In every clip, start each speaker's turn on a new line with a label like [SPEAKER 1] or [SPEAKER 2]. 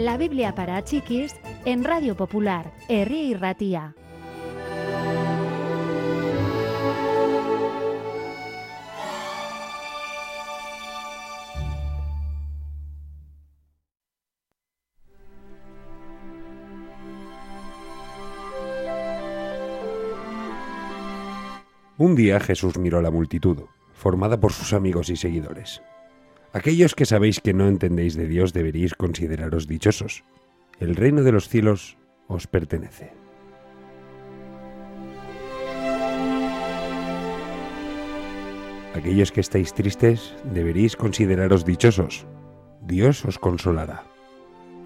[SPEAKER 1] La Biblia para chiquis en Radio Popular, Herri y Ratía.
[SPEAKER 2] Un día Jesús miró a la multitud, formada por sus amigos y seguidores. Aquellos que sabéis que no entendéis de Dios deberíais consideraros dichosos. El reino de los cielos os pertenece. Aquellos que estáis tristes deberíais consideraros dichosos. Dios os consolará.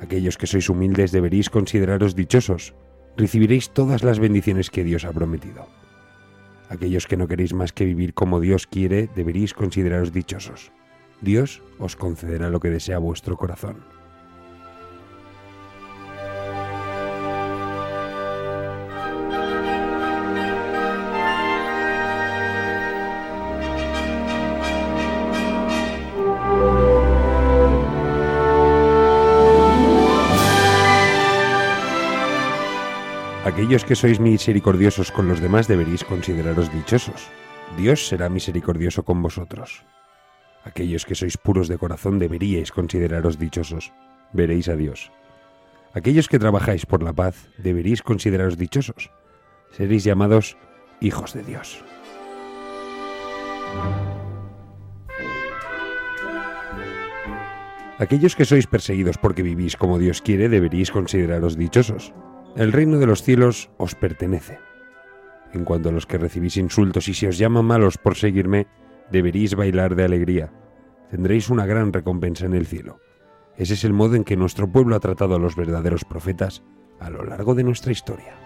[SPEAKER 2] Aquellos que sois humildes deberíais consideraros dichosos. Recibiréis todas las bendiciones que Dios ha prometido. Aquellos que no queréis más que vivir como Dios quiere, deberíais consideraros dichosos. Dios os concederá lo que desea vuestro corazón. Aquellos que sois misericordiosos con los demás deberéis consideraros dichosos. Dios será misericordioso con vosotros. Aquellos que sois puros de corazón deberíais consideraros dichosos. Veréis a Dios. Aquellos que trabajáis por la paz deberíais consideraros dichosos. Seréis llamados hijos de Dios. Aquellos que sois perseguidos porque vivís como Dios quiere deberíais consideraros dichosos. El reino de los cielos os pertenece. En cuanto a los que recibís insultos y si os llaman malos por seguirme, deberéis bailar de alegría. Tendréis una gran recompensa en el cielo. Ese es el modo en que nuestro pueblo ha tratado a los verdaderos profetas a lo largo de nuestra historia.